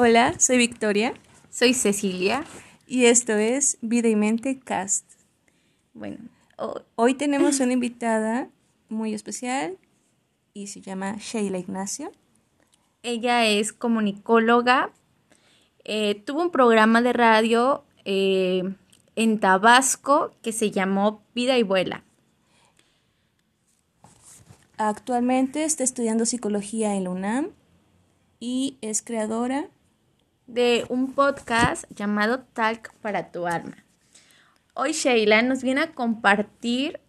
Hola, soy Victoria Soy Cecilia. y esto es Vida y Mente Cast. Bueno, Ho- Hoy tenemos una invitada muy especial y se llama Sheila Ignacio. ella es comunicóloga. eh, tuvo un programa de radio eh, en Tabasco que se llamó Vida y Vuela. Actualmente está estudiando psicología en la UNAM y es creadora de un podcast llamado Talk para tu alma. Hoy Sheila nos viene a compartir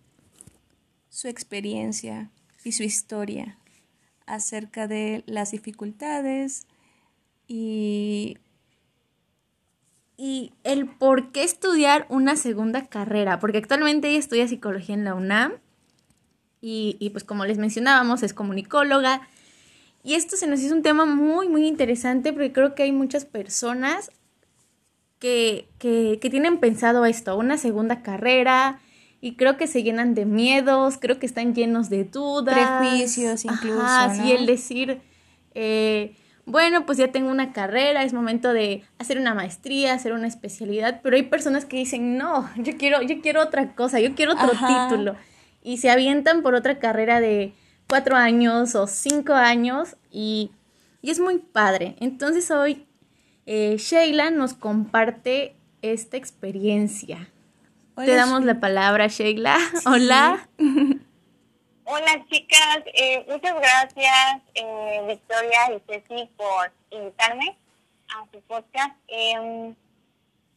su experiencia y su historia acerca de las dificultades y y el por qué estudiar una segunda carrera, porque actualmente ella estudia psicología en la UNAM y, y pues como les mencionábamos es comunicóloga y esto se nos hizo un tema muy muy interesante porque creo que hay muchas personas que, que, que tienen pensado esto, una segunda carrera y creo que se llenan de miedos, creo que están llenos de dudas. Prejuicios incluso, Ajá, ¿no? sí, el decir, eh, bueno, pues ya tengo una carrera, es momento de hacer una maestría, hacer una especialidad, pero hay personas que dicen, no, yo quiero, yo quiero otra cosa, yo quiero otro Ajá. título. Y se avientan por otra carrera de cuatro años o cinco años y, y es muy padre. Entonces hoy eh, Sheila nos comparte esta experiencia. Hola, Te damos la palabra, Sheila. Hola. Hola chicas, eh, muchas gracias eh, Victoria y Ceci por invitarme a su podcast. Em,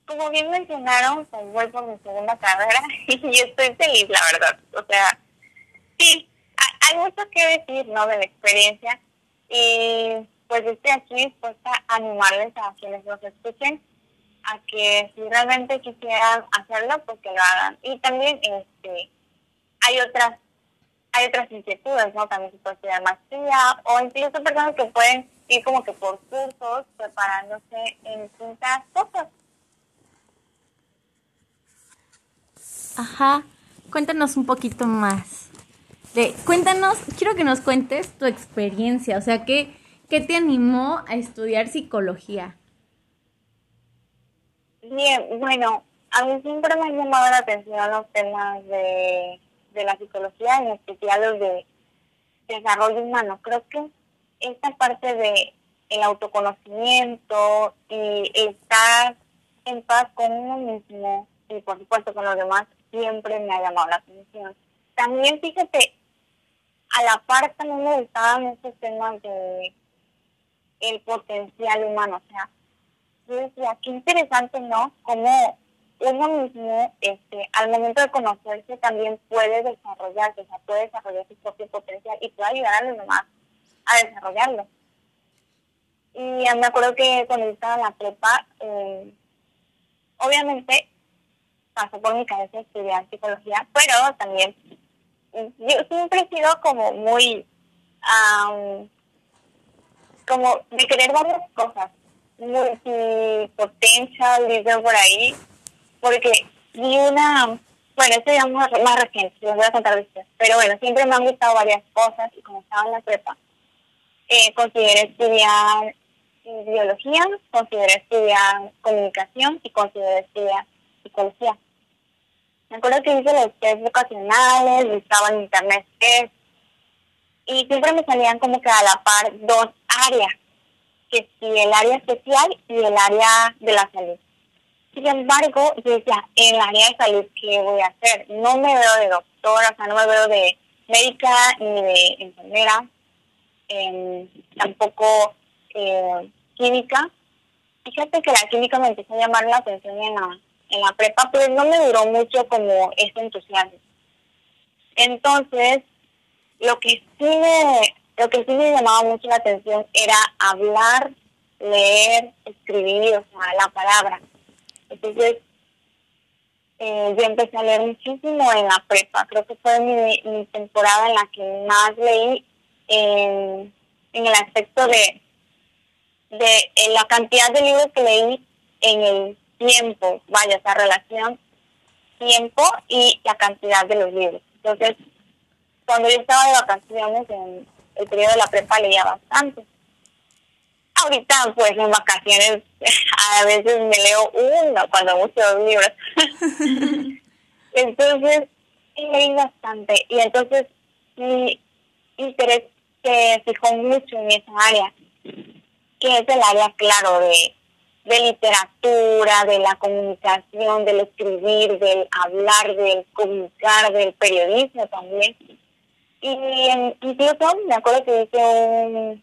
como bien mencionaron, pues voy por mi segunda carrera y estoy feliz, la verdad. O sea, sí, hay mucho que decir, ¿no? De la experiencia y pues estoy aquí dispuesta a animarles a quienes nos escuchen a que si realmente quisieran hacerlo, pues que lo hagan. Y también este hay otras hay otras inquietudes, ¿no? También se puede estudiar maestría o incluso personas que pueden ir como que por cursos preparándose en distintas cosas. Ajá. Cuéntanos un poquito más. De, cuéntanos, quiero que nos cuentes tu experiencia, o sea, ¿qué, qué te animó a estudiar psicología? Bien, bueno, a mí siempre me han llamado la atención los temas de, de la psicología, en especial los de desarrollo humano. Creo que esta parte de el autoconocimiento y estar en paz con uno mismo y por supuesto con los demás siempre me ha llamado la atención. También fíjate, a la par también me gustaban estos temas de el potencial humano, o sea, yo decía, qué interesante, ¿no? Cómo uno mismo, este, al momento de conocerse, también puede desarrollarse, o sea, puede desarrollar su propio potencial y puede ayudar a los demás a desarrollarlo. Y me acuerdo que cuando estaba en la prepa, eh, obviamente pasó por mi cabeza estudiar psicología, pero también yo siempre he sido como muy, am, como de querer varias cosas, multipotential, dicen por ahí, porque vi una, bueno, esto ya más, más reciente, les voy a contar después, pero bueno, siempre me han gustado varias cosas y como estaba en la prepa, eh, consideré estudiar biología, consideré estudiar comunicación y consideré estudiar psicología. Me acuerdo que hice los test vocacionales, buscaba en internet test, y siempre me salían como que a la par dos áreas, que si el área especial y el área de la salud. Sin embargo, yo decía, en el área de salud, ¿qué voy a hacer? No me veo de doctora, o sea, no me veo de médica ni de enfermera, em, tampoco eh, química. Fíjate que la química me empezó a llamar la atención en la, en la prepa, pero no me duró mucho como ese entusiasmo. Entonces, lo que sí me, lo que sí me llamaba mucho la atención era hablar, leer, escribir, o sea, la palabra. Entonces, eh, yo empecé a leer muchísimo en la prepa. Creo que fue mi, mi temporada en la que más leí en, en el aspecto de, de en la cantidad de libros que leí en el tiempo, vaya, esa relación tiempo y la cantidad de los libros. Entonces, cuando yo estaba de vacaciones en el periodo de la prepa leía bastante. ahorita pues en vacaciones a veces me leo uno, cuando mucho dos libros. entonces, leí bastante y entonces mi interés se fijó mucho en esa área, que es el área, claro, de, de literatura, de la comunicación, del escribir, del hablar, del comunicar, del periodismo también. Y incluso me acuerdo que hice un,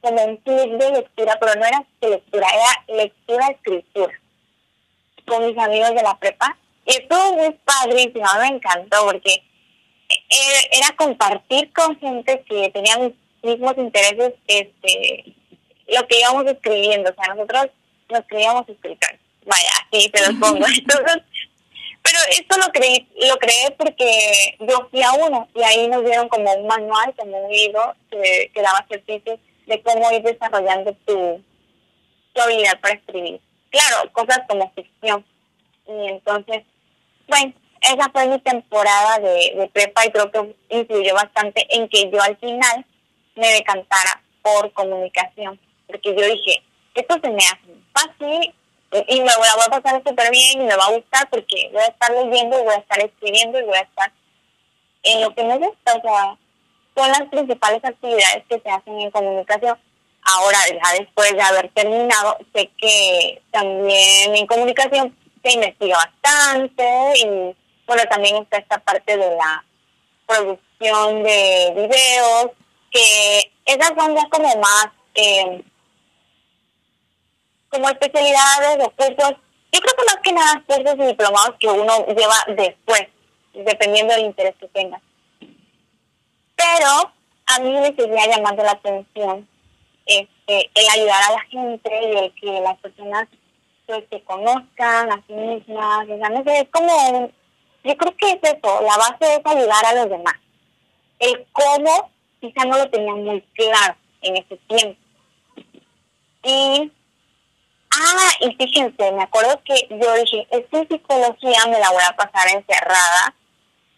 como un club de lectura, pero no era lectura, era lectura-escritura con mis amigos de la prepa. Y estuvo muy padrísimo, me encantó porque e, era compartir con gente que tenía mis mismos intereses este lo que íbamos escribiendo. O sea, nosotros nos creíamos escritores. Vaya, así se los pongo. Entonces, pero esto lo creí, lo creé porque yo fui a uno y ahí nos dieron como un manual, como un libro que, que daba ejercicios de cómo ir desarrollando tu, tu habilidad para escribir. Claro, cosas como ficción. Y entonces, bueno, esa fue mi temporada de, de prepa y creo que influyó bastante en que yo al final me decantara por comunicación. Porque yo dije, esto se me hace fácil y me la voy a pasar súper bien y me va a gustar porque voy a estar leyendo voy a estar escribiendo y voy a estar en lo que me gusta. O sea, son las principales actividades que se hacen en comunicación. Ahora, ya después de haber terminado, sé que también en comunicación se investiga bastante y bueno, también está esta parte de la producción de videos, que esas son ya como más eh, como especialidades o cursos, yo creo que más que nada cursos y diplomados que uno lleva después, dependiendo del interés que tenga. Pero a mí me seguía llamando la atención este, el ayudar a la gente y el que las personas pues, se conozcan a sí mismas. O sea, no sé, es como, yo creo que es eso, la base es ayudar a los demás. El cómo quizá no lo tenía muy claro en ese tiempo. Y Ah, y fíjense, me acuerdo que yo dije, esta psicología me la voy a pasar encerrada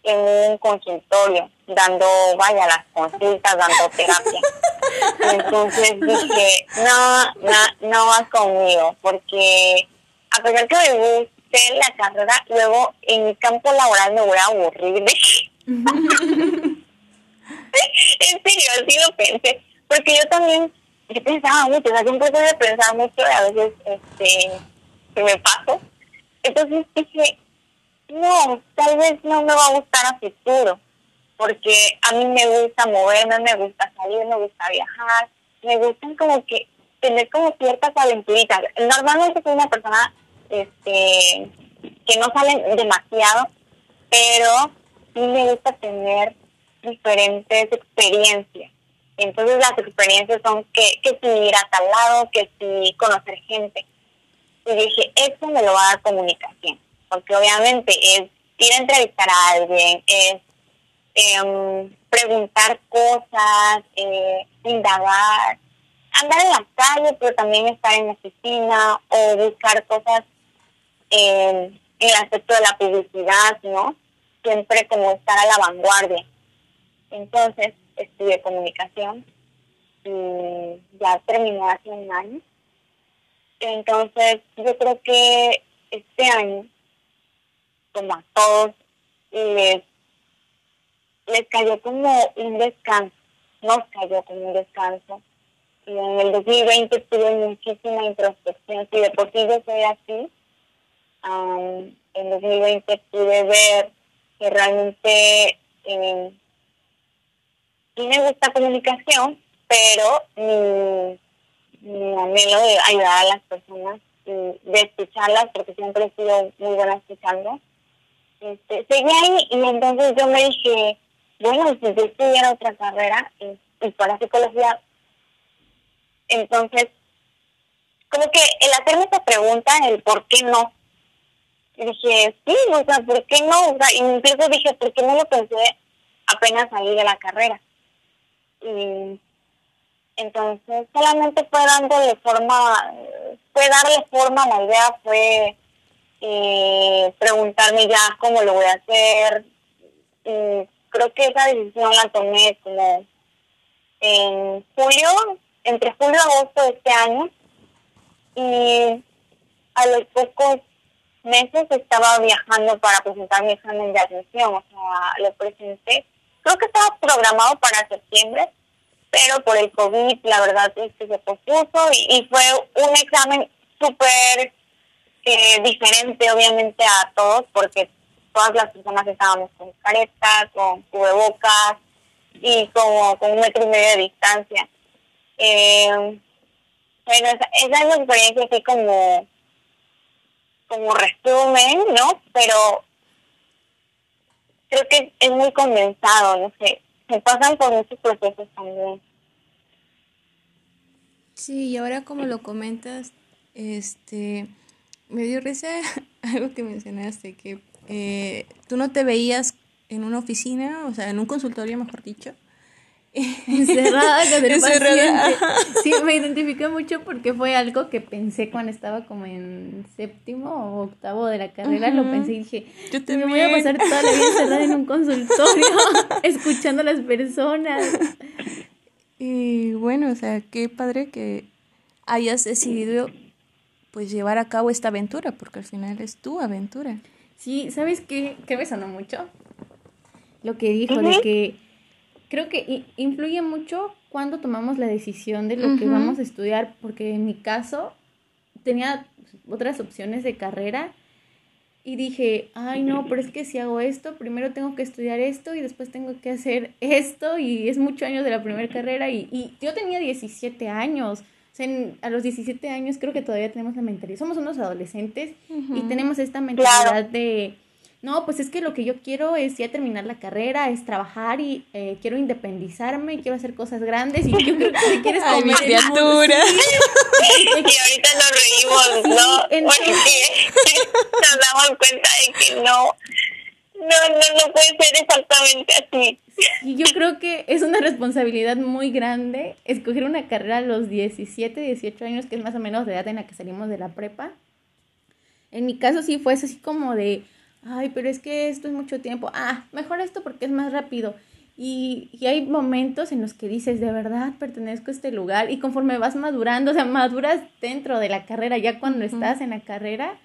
en un consultorio, dando, vaya, las consultas, dando terapia. Entonces dije, no, no, no vas conmigo, porque a pesar que me guste la carrera, luego en mi campo laboral me voy a aburrir en serio, así lo pensé, porque yo también yo pensaba mucho, o sea, siempre soy de pensar mucho y a veces este, me paso. Entonces dije, no, tal vez no me va a gustar a futuro, porque a mí me gusta moverme, me gusta salir, me gusta viajar, me gustan como que tener como ciertas aventuritas. Normalmente soy una persona este que no salen demasiado, pero sí me gusta tener diferentes experiencias. Entonces las experiencias son que, que si ir a tal lado, que si conocer gente. Y dije, eso me lo va a dar comunicación, porque obviamente es ir a entrevistar a alguien, es em, preguntar cosas, eh, indagar, andar en la calle, pero también estar en la oficina o buscar cosas en el aspecto de la publicidad, ¿no? Siempre como estar a la vanguardia. Entonces, estudié comunicación y ya terminé hace un año. Entonces, yo creo que este año, como a todos, les, les cayó como un descanso, nos cayó como un descanso. Y en el 2020 tuve muchísima introspección, si de por sí yo soy así, en 2020 pude ver que realmente eh, sí me gusta comunicación, pero mi, mi de ayudar a las personas y de escucharlas, porque siempre he sido muy buena escuchando, este, seguí ahí y entonces yo me dije, bueno, si yo estudiara otra carrera y, y para psicología, entonces, como que el hacerme esa pregunta, el por qué no, y dije, sí, o sea, ¿por qué no? Sea, incluso dije, ¿por qué no lo pensé apenas salir de la carrera? Y entonces solamente fue dándole forma, fue darle forma a la idea, fue eh, preguntarme ya cómo lo voy a hacer. Y creo que esa decisión la tomé como en julio, entre julio y agosto de este año y a los pocos meses estaba viajando para presentar mi examen de admisión, o sea, lo presenté. Creo que estaba programado para septiembre, pero por el COVID, la verdad es que se pospuso y, fue un examen súper eh, diferente, obviamente, a todos, porque todas las personas estábamos con caretas, con cubrebocas y como con un metro y medio de distancia. Eh, bueno, esa, es la experiencia así como, como resumen, ¿no? Pero creo que es muy condensado, no sé. Se pasan por muchos procesos también. Sí, y ahora como lo comentas, este, me dio risa algo que mencionaste, que eh, tú no te veías en una oficina, o sea, en un consultorio, mejor dicho, encerrada con el paciente. Sí, me identifiqué mucho porque fue algo que pensé cuando estaba como en séptimo o octavo de la carrera, lo pensé y dije, Yo me voy a pasar toda la vida encerrada en un consultorio, escuchando a las personas. Y bueno, o sea, qué padre que hayas decidido pues llevar a cabo esta aventura, porque al final es tu aventura. Sí, ¿sabes qué, qué me sonó mucho? Lo que dijo de que creo que influye mucho cuando tomamos la decisión de lo que vamos a estudiar, porque en mi caso tenía otras opciones de carrera y dije, ay no, pero es que si hago esto, primero tengo que estudiar esto y después tengo que hacer esto y es muchos años de la primera carrera y, y yo tenía 17 años. O sea, a los 17 años creo que todavía tenemos la mentalidad, somos unos adolescentes y tenemos esta mentalidad de no, pues es que lo que yo quiero es ya terminar la carrera, es trabajar y eh, quiero independizarme, quiero hacer cosas grandes y yo creo que quieres Ay, mi criatura. y ahorita nos reímos, ¿no? Porque nos damos cuenta de que no, no, no, no puede ser exactamente así. Y yo creo que es una responsabilidad muy grande escoger una carrera a los 17, 18 años, que es más o menos la edad en la que salimos de la prepa. En mi caso sí fue así como de, ay, pero es que esto es mucho tiempo, ah, mejor esto porque es más rápido. Y, y, hay momentos en los que dices, de verdad pertenezco a este lugar y conforme vas madurando, o sea, maduras dentro de la carrera, ya cuando estás en la carrera.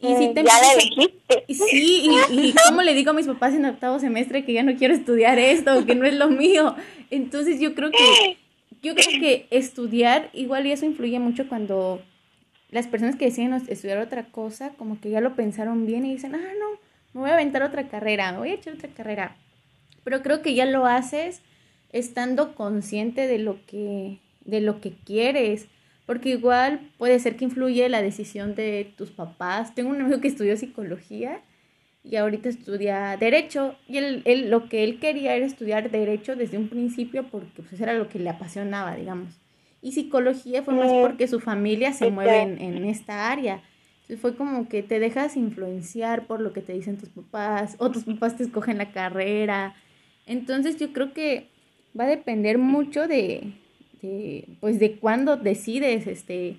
Y si te ya le dijiste. Sí, y, y cómo le digo a mis papás en octavo semestre que ya no quiero estudiar esto, que no es lo mío. Entonces yo creo que, yo creo que estudiar, igual y eso influye mucho cuando las personas que deciden estudiar otra cosa, como que ya lo pensaron bien y dicen, ah, no, me voy a aventar otra carrera, voy a echar otra carrera. Pero creo que ya lo haces estando consciente de lo que, de lo que quieres. Porque igual puede ser que influye la decisión de tus papás. Tengo un amigo que estudió psicología y ahorita estudia derecho. Y él, lo que él quería era estudiar derecho desde un principio porque pues, era lo que le apasionaba, digamos. Y psicología fue más porque su familia se mueve en, esta área. Entonces fue como que te dejas influenciar por lo que te dicen tus papás, o tus papás te escogen la carrera. Entonces yo creo que va a depender mucho de, de pues de cuándo decides este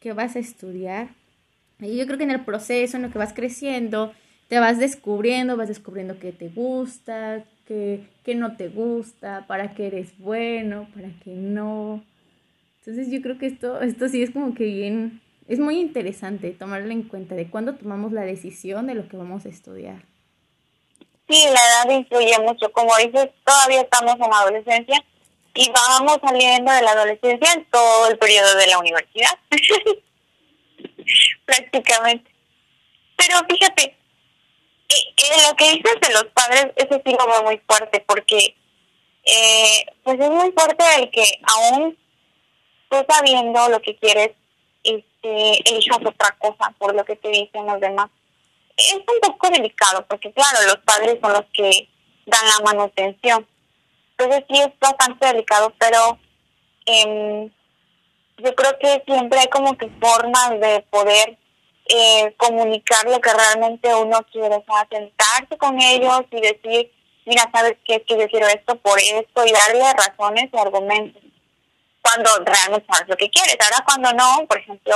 que vas a estudiar. Y yo creo que en el proceso, en lo que vas creciendo, te vas descubriendo, vas descubriendo qué te gusta, qué, qué no te gusta, para qué eres bueno, para qué no. Entonces yo creo que esto, esto sí es como que bien, es muy interesante tomarlo en cuenta de cuándo tomamos la decisión de lo que vamos a estudiar. Sí, la edad influye mucho. Como dices, todavía estamos en adolescencia y vamos saliendo de la adolescencia en todo el periodo de la universidad. Prácticamente. Pero fíjate, eh, eh, lo que dices de los padres, eso sí lo veo muy fuerte porque eh, pues es muy fuerte el que aún sabiendo lo que quieres, este, elijas otra cosa por lo que te dicen los demás. Es un poco delicado porque, claro, los padres son los que dan la manutención. Entonces sí es bastante delicado, pero eh, yo creo que siempre hay como que formas de poder eh, comunicar lo que realmente uno quiere, o sea, sentarse con ellos y decir, mira, sabes qué, es que yo quiero esto por esto y darle razones y argumentos cuando realmente sabes lo que quieres. Ahora cuando no, por ejemplo,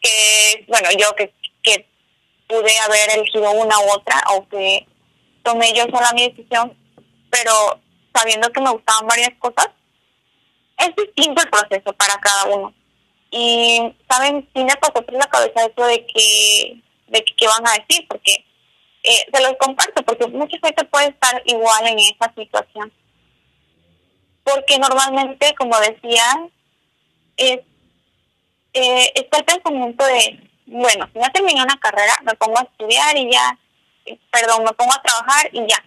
que, bueno, yo que, que pude haber elegido una u otra o que tomé yo sola mi decisión, pero sabiendo que me gustaban varias cosas, es distinto el proceso para cada uno. Y, ¿saben? Sí me pasó por la cabeza eso de que, de que qué van a decir, porque eh, se los comparto, porque mucha gente puede estar igual en esa situación. Porque normalmente, como decía, es, eh, está el pensamiento de, bueno, si ya terminé una carrera, me pongo a estudiar y ya, perdón, me pongo a trabajar y ya.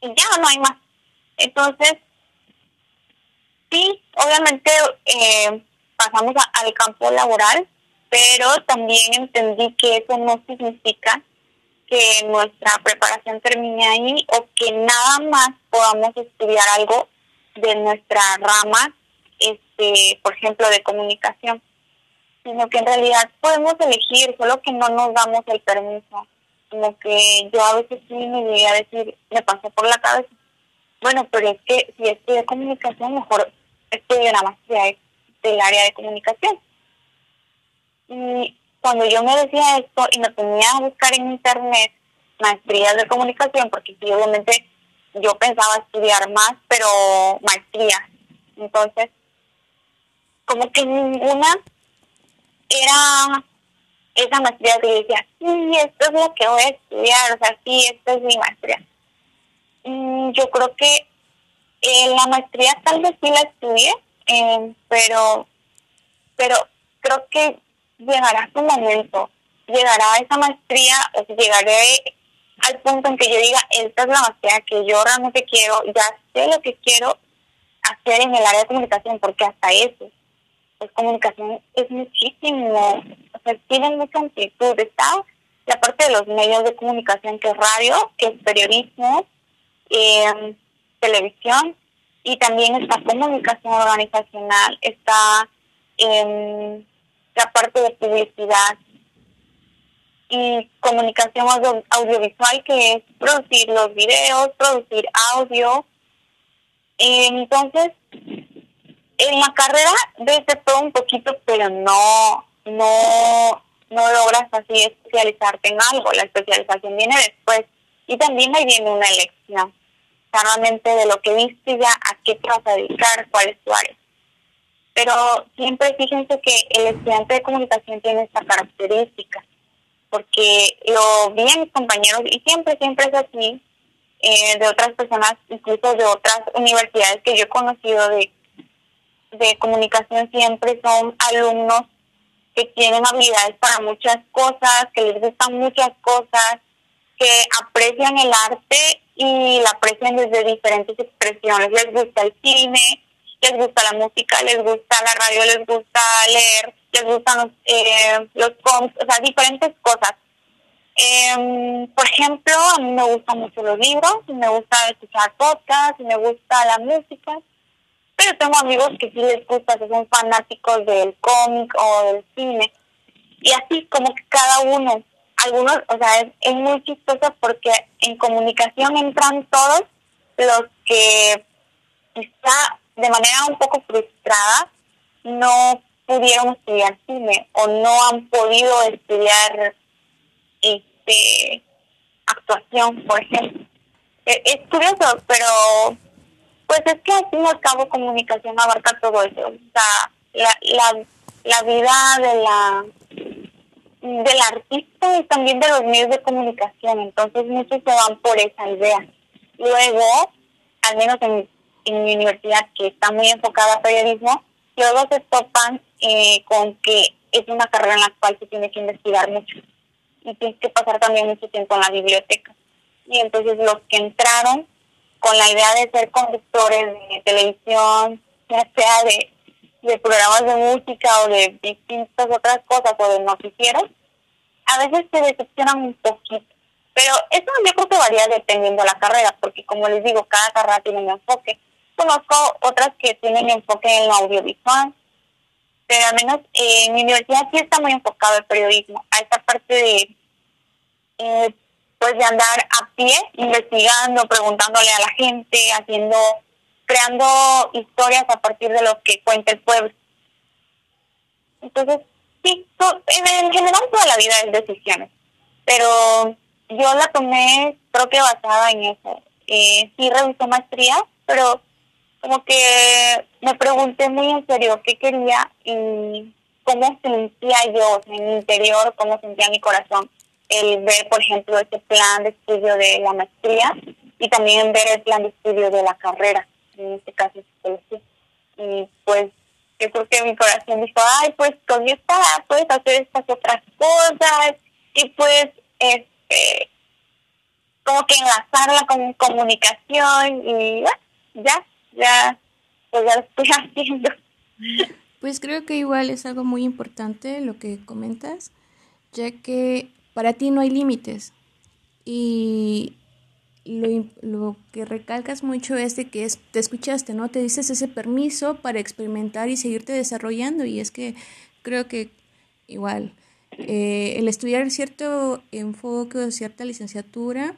Y ya no hay más. Entonces, sí, obviamente eh, pasamos al campo laboral, pero también entendí que eso no significa que nuestra preparación termine ahí o que nada más podamos estudiar algo de nuestra rama, este, por ejemplo, de comunicación, sino que en realidad podemos elegir, solo que no nos damos el permiso. Como que yo a veces sí me llegué a decir, me pasó por la cabeza, bueno, pero es que si estudio comunicación, mejor estudio la maestría del área de comunicación. Y cuando yo me decía esto y me ponía a buscar en internet maestrías de comunicación, porque obviamente yo pensaba estudiar más, pero maestría. Entonces, como que ninguna era esa maestría que yo decía, sí, esto es lo que voy a estudiar, o sea, sí, esta es mi maestría. Yo creo que eh, la maestría tal vez sí la estudié, eh, pero, pero creo que llegará su momento, llegará esa maestría, o sea, llegaré al punto en que yo diga, esta es la maestría que yo realmente quiero, ya sé lo que quiero hacer en el área de comunicación, porque hasta eso, pues comunicación es muchísimo, o sea, tiene mucha amplitud, está la parte de los medios de comunicación, que es radio, que es periodismo, eh, televisión, y también está comunicación organizacional, está en la parte de publicidad y comunicación audiovisual, que es producir los videos, producir audio. Entonces, en la carrera ves todo un poquito, pero no, no, no logras así especializarte en algo. La especialización viene después y también ahí viene una elección claramente de lo que viste ya a qué te vas a dedicar, cuál es tu área. Pero siempre fíjense que el estudiante de comunicación tiene esta característica, porque lo vi en mis compañeros y siempre, siempre es así, eh, de otras personas, incluso de otras universidades que yo he conocido de, de comunicación, siempre son alumnos que tienen habilidades para muchas cosas, que les gustan muchas cosas, que aprecian el arte y la aprecian desde diferentes expresiones. Les gusta el cine, les gusta la música, les gusta la radio, les gusta leer, les gustan los, eh, los cómics, o sea, diferentes cosas. Em, por ejemplo, a mí me gustan mucho los libros, me gusta escuchar podcasts, me gusta la música, pero tengo amigos que sí les gusta, que son fanáticos del cómic o del cine. Y así como que cada uno algunos, o sea, es, muy chistoso porque en comunicación entran todos los que quizá de manera un poco frustrada no pudieron estudiar cine o no han podido estudiar este actuación, por ejemplo. E, es, curioso, pero pues es que al fin y al cabo comunicación abarca todo eso. O sea, la, la, la vida de la del artista y también de los medios de comunicación, entonces muchos se van por esa idea. Luego, al menos en, mi universidad, que está muy enfocada a periodismo, luego se topan eh, con que es una carrera en la cual se tiene que investigar mucho y tienes que pasar también mucho tiempo en la biblioteca. Y entonces los que entraron con la idea de ser conductores de televisión, ya sea de de programas de música o de distintas otras cosas o de noticieros, a veces se decepcionan un poquito. Pero eso yo creo que varía dependiendo de la carrera, porque como les digo, cada carrera tiene un enfoque. Conozco otras que tienen enfoque en lo audiovisual, pero al menos en mi universidad sí está muy enfocado el periodismo, a esta parte de, eh, pues de andar a pie, investigando, preguntándole a la gente, haciendo creando historias a partir de lo que cuenta el pueblo. Entonces, sí, en general toda la vida es decisiones, pero yo la tomé creo que basada en eso. Eh, sí revisé maestría, pero como que me pregunté muy en serio qué quería y cómo sentía yo en mi interior, cómo sentía mi corazón el ver, por ejemplo, este plan de estudio de la maestría y también ver el plan de estudio de la carrera, en este caso psicología. Y pues yo creo que mi corazón dijo, ay, pues con esta puedes hacer estas otras cosas y pues este como que enlazarla con comunicación y ya, ya, pues ya lo estoy haciendo. Pues creo que igual es algo muy importante lo que comentas, ya que para ti no hay límites. Y lo, lo, que recalcas mucho es de que es, te escuchaste, ¿no? Te dices ese permiso para experimentar y seguirte desarrollando. Y es que creo que igual eh, el estudiar cierto enfoque o cierta licenciatura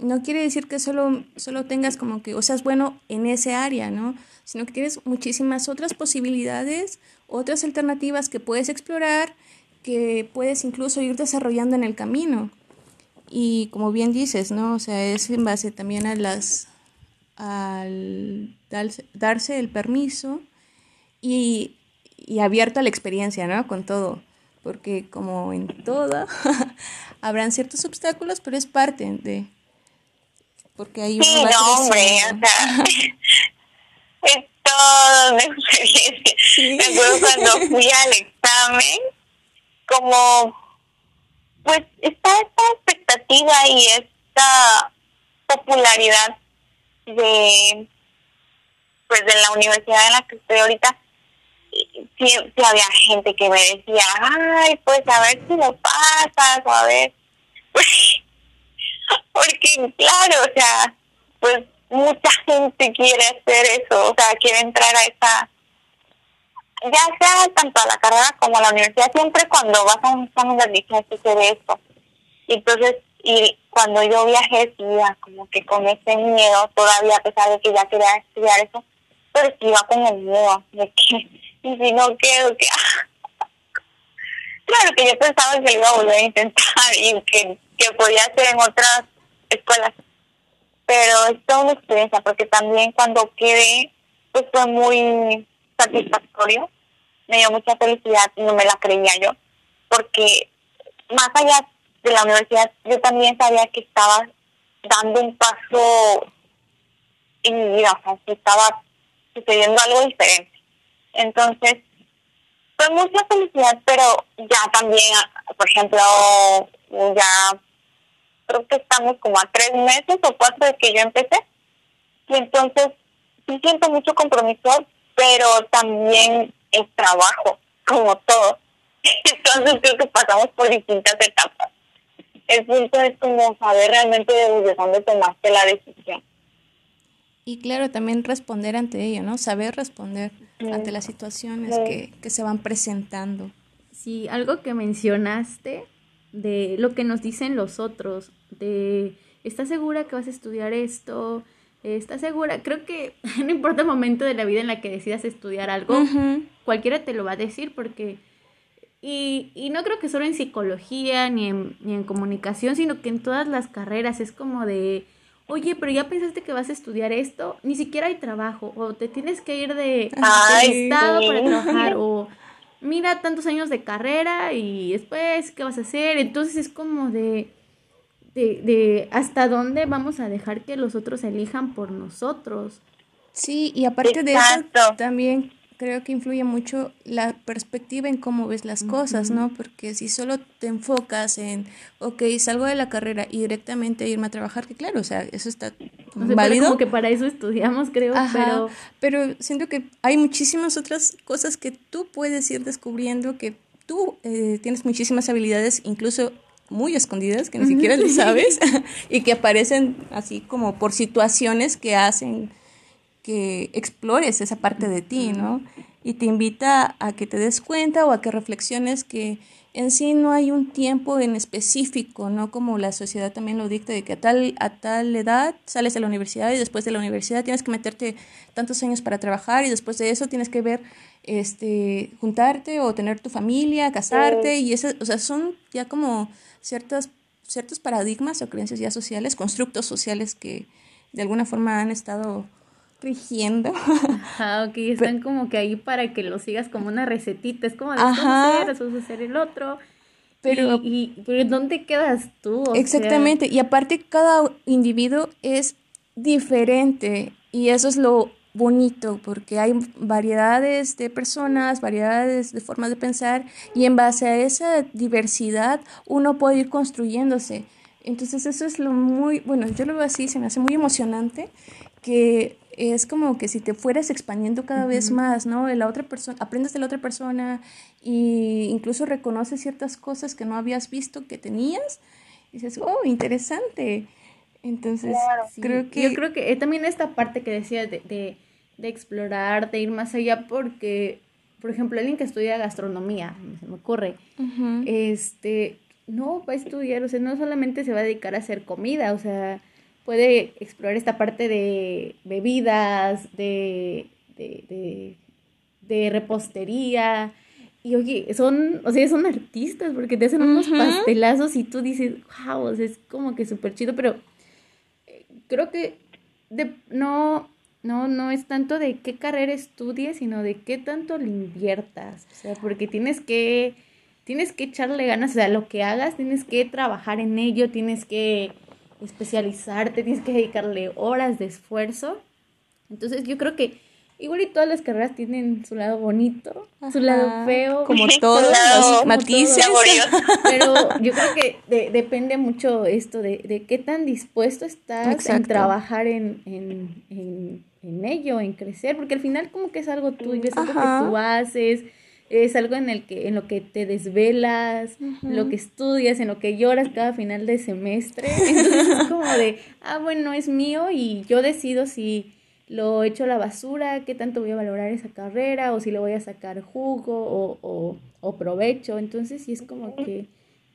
no quiere decir que solo, solo tengas como que, o seas bueno en ese área, ¿no? Sino que tienes muchísimas otras posibilidades, otras alternativas que puedes explorar que puedes incluso ir desarrollando en el camino. Y como bien dices, ¿no? O sea, es en base también a las al darse, el permiso y, y abierto a la experiencia, ¿no? Con todo. Porque como en todo, habrán ciertos obstáculos, pero es parte de... Porque hay sí, no, hombre, o sea, es todo una experiencia. Me acuerdo cuando fui al examen, como pues está esta expectativa y esta popularidad de pues de la universidad en la que estoy ahorita sí, había gente que me decía ay pues a ver si lo pasas o a ver porque claro o sea pues mucha gente quiere hacer eso o sea quiere entrar a esa ya sea tanto a la carrera como a la universidad, siempre cuando vas a un examen de admisión sucede esto. Entonces, y cuando yo viajé, sí, como que con ese miedo, todavía a pesar de que ya quería estudiar eso, pero sí iba con el miedo de que, y si no quedo, que... claro que yo pensaba que iba a volver a intentar y que, que podía hacer en otras escuelas, pero es toda una experiencia, porque también cuando quedé, pues fue muy satisfactorio, me dio mucha felicidad no me la creía yo, porque más allá de la universidad, yo también sabía que estaba dando un paso en mi vida, o sea, que estaba sucediendo algo diferente. Entonces, fue mucha felicidad, pero ya también, por ejemplo, ya creo que estamos como a tres meses o cuatro de que yo empecé. Y entonces, sí siento mucho compromiso pero también es trabajo, como todo. Entonces creo que pasamos por distintas etapas. El punto es como saber realmente desde dónde tomaste la decisión. Y claro, también responder ante ello, ¿no? Saber responder ante las situaciones que, que se van presentando. Sí, algo que mencionaste de lo que nos dicen los otros, de, ¿estás segura que vas a estudiar esto? ¿Estás segura? Creo que no importa el momento de la vida en la que decidas estudiar algo, cualquiera te lo va a decir porque... Y, y no creo que solo en psicología ni en, ni en comunicación, sino que en todas las carreras es como de, oye, pero ya pensaste que vas a estudiar esto, ni siquiera hay trabajo, o te tienes que ir de, estado para trabajar, o mira tantos años de carrera y después, ¿qué vas a hacer? Entonces es como de, de, de hasta dónde vamos a dejar que los otros elijan por nosotros. Sí, y aparte de eso, también creo que influye mucho la perspectiva en cómo ves las cosas, ¿no? Porque si solo te enfocas en, ok, salgo de la carrera y directamente irme a trabajar, que claro, o sea, eso está válido. Como que para eso estudiamos, creo, pero... Pero siento que hay muchísimas otras cosas que tú puedes ir descubriendo, que tú eh, tienes muchísimas habilidades, incluso muy escondidas que ni siquiera le sabes y que aparecen así como por situaciones que hacen que explores esa parte de ti, ¿no? Y te invita a que te des cuenta o a que reflexiones que en sí no hay un tiempo en específico, ¿no? Como la sociedad también lo dicta, de que a tal, a tal edad sales de la universidad y después de la universidad tienes que meterte tantos años para trabajar y después de eso tienes que ver, este, juntarte o tener tu familia, casarte y eso, o sea, son ya como ciertas, ciertos paradigmas o creencias ya sociales, constructos sociales que de alguna forma han estado rigiendo. Ajá, ok, están como que ahí para que lo sigas como una recetita, es como de Ajá. hacer, hacer el otro. Pero, y, pero ¿dónde quedas tú? exactamente, y aparte cada individuo es diferente y eso es lo bonito porque hay variedades de personas, variedades de formas de pensar y en base a esa diversidad uno puede ir construyéndose. Entonces eso es lo muy, bueno, yo lo veo así, se me hace muy emocionante que es como que si te fueras expandiendo cada vez más, ¿no? la otra persona, aprendes de la otra persona e incluso reconoces ciertas cosas que no habías visto que tenías y dices, oh, interesante. Entonces, creo que... Yo creo que también esta parte que decías de, de, de, explorar, de ir más allá, porque, por ejemplo, alguien que estudia gastronomía, se me ocurre, este, no va a estudiar, o sea, no solamente se va a dedicar a hacer comida, o sea, puede explorar esta parte de bebidas, de, de, de, repostería. Y oye, son, o sea, son artistas porque te hacen unos pastelazos y tú dices, wow, es como que súper chido, pero eh, creo que de, no, no, no es tanto de qué carrera estudies, sino de qué tanto le inviertas. O sea, porque tienes que, tienes que echarle ganas, o sea, lo que hagas, tienes que trabajar en ello, tienes que especializarte, tienes que dedicarle horas de esfuerzo. Entonces yo creo que igual y todas las carreras tienen su lado bonito, su lado feo. Como todos los matices. pero yo creo que depende mucho esto de, de, qué tan dispuesto estás en trabajar en, en, en, en, ello, en crecer, porque al final como que es algo tuyo, es algo que tú haces es algo en el que en lo que te desvelas, lo que estudias, en lo que lloras cada final de semestre. Entonces es como de, ah, bueno, es mío y yo decido si lo echo a la basura, qué tanto voy a valorar esa carrera o si le voy a sacar jugo o, o, o provecho. Entonces sí es como que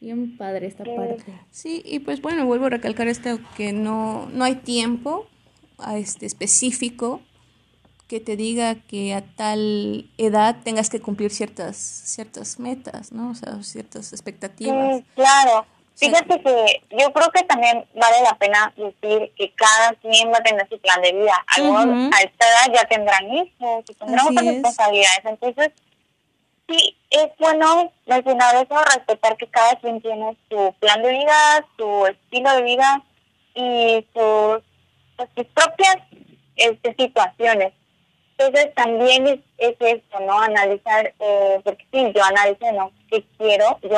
bien padre esta parte. Sí, y pues bueno, vuelvo a recalcar esto que no, no hay tiempo a este específico que te diga que a tal edad tengas que cumplir ciertas ciertas metas, ¿no? O sea, ciertas expectativas. claro. Fíjate que yo creo que también vale la pena decir que cada quien va a tener su plan de vida. Algunos a esta edad ya tendrán hijos y tendrán otras responsabilidades. Entonces, sí, es bueno mencionar eso, respetar que cada quien tiene su plan de vida, su estilo de vida y sus, pues, sus propias este, situaciones. Entonces también es, es esto, ¿no? Analizar, eh, porque sí, yo analizo, ¿no? ¿Qué quiero? Yo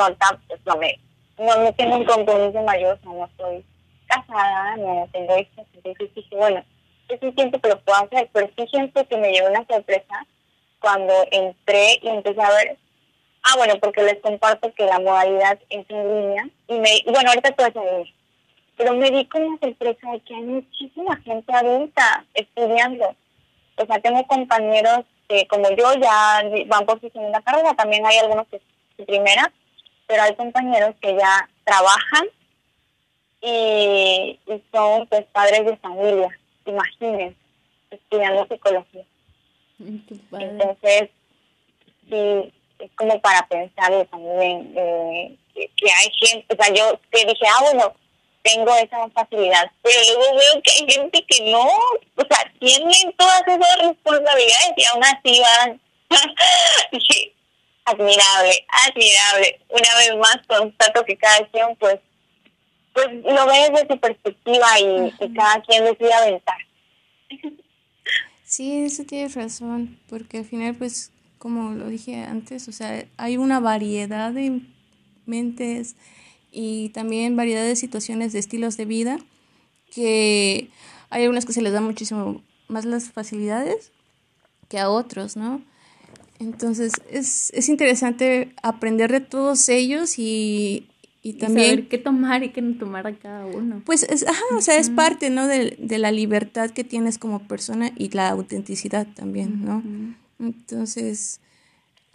pues, no, me, no, tengo un compromiso mayor, no, estoy casada, no tengo hijos, entonces dije, bueno, yo sí siento que lo puedo hacer, pero sí siento que me llevó una sorpresa cuando entré y empecé a ver, ah, bueno, porque les comparto que la modalidad es en línea, y me, bueno, ahorita todo es en línea, pero me di con la sorpresa de que hay muchísima gente adulta estudiando, o sea, tengo compañeros que como yo ya van por su segunda carrera, también hay algunos que su primera, pero hay compañeros que ya trabajan y, son pues padres de familia, imaginen, estudiando psicología. Entonces, sí, es como para pensar también eh, que, que, hay gente, o sea, yo que dije, ah, bueno, tengo esa facilidad, pero luego veo que hay gente que no, o sea, tienen todas esas responsabilidades y aún así van. admirable, admirable. Una vez más constato que cada quien pues pues lo ve desde su perspectiva y, cada quien decide aventar. Sí, eso tienes razón, porque al final pues como lo dije antes, o sea, hay una variedad de mentes, y también variedad de situaciones de estilos de vida que hay algunas que se les da muchísimo más las facilidades que a otros, ¿no? Entonces es, es interesante aprender de todos ellos y, y también... saber qué tomar y qué no tomar a cada uno. Pues, es, ajá, o sea, es parte, ¿no? De, de, la libertad que tienes como persona y la autenticidad también, ¿no? Entonces,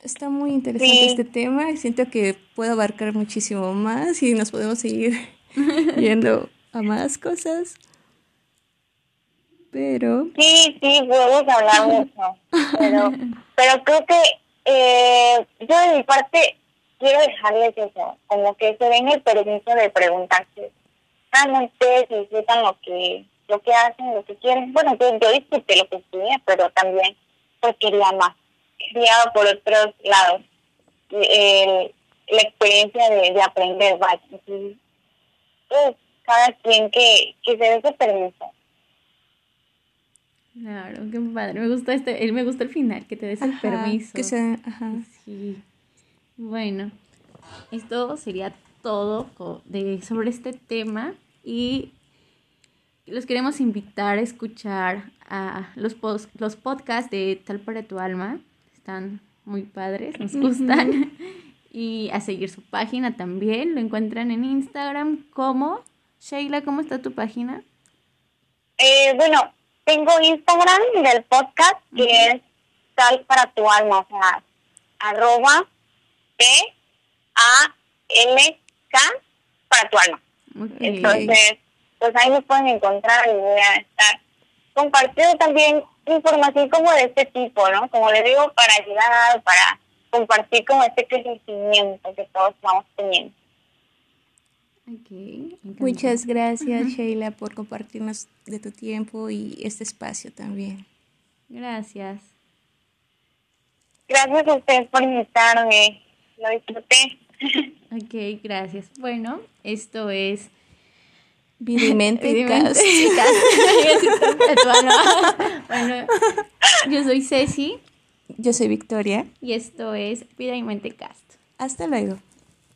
Está muy interesante este tema y siento que puedo abarcar muchísimo más y nos podemos seguir viendo a más cosas. Pero... Sí, sí, podemos hablar mucho. Pero, pero creo que eh, yo de mi parte quiero dejarles eso, como que se den el permiso de preguntarse realmente si disfrutan lo que, lo que hacen, lo que quieren. Bueno, yo, yo disfruté lo que estudié, pero también pues quería más, quería por otros lados. El, la experiencia de, de aprender, ¿vale? Entonces, pues, cada quien que, que se dé ese permiso. Claro, qué padre. Me gusta este, él me gusta el final, que te des el Ajá, permiso. Que se, ajá. Sí. Bueno, esto sería todo de, sobre este tema y los queremos invitar a escuchar a los, los podcasts de Tal para tu alma. Están muy padres, nos gustan. y a seguir su página también. Lo encuentran en Instagram como... Sheila, ¿cómo está tu página? Eh, bueno, tengo Instagram del podcast que es Sal para tu alma, o sea, arroba T A L K para tu alma. Ok. Entonces, pues ahí me pueden encontrar y voy a estar compartiendo también información como de este tipo, ¿no? Como le digo, para ayudar, para compartir como este crecimiento que todos vamos teniendo. Ok, encantado. Muchas gracias, Sheila, por compartirnos de tu tiempo y este espacio también. Gracias. Gracias a ustedes por invitarme, lo disfruté. Ok, gracias. Bueno, esto es... Vida y mente, Evidentemente, cast. Bueno, yo soy Ceci Yo soy Victoria. y esto es Vida y Mente Cast. Hasta luego.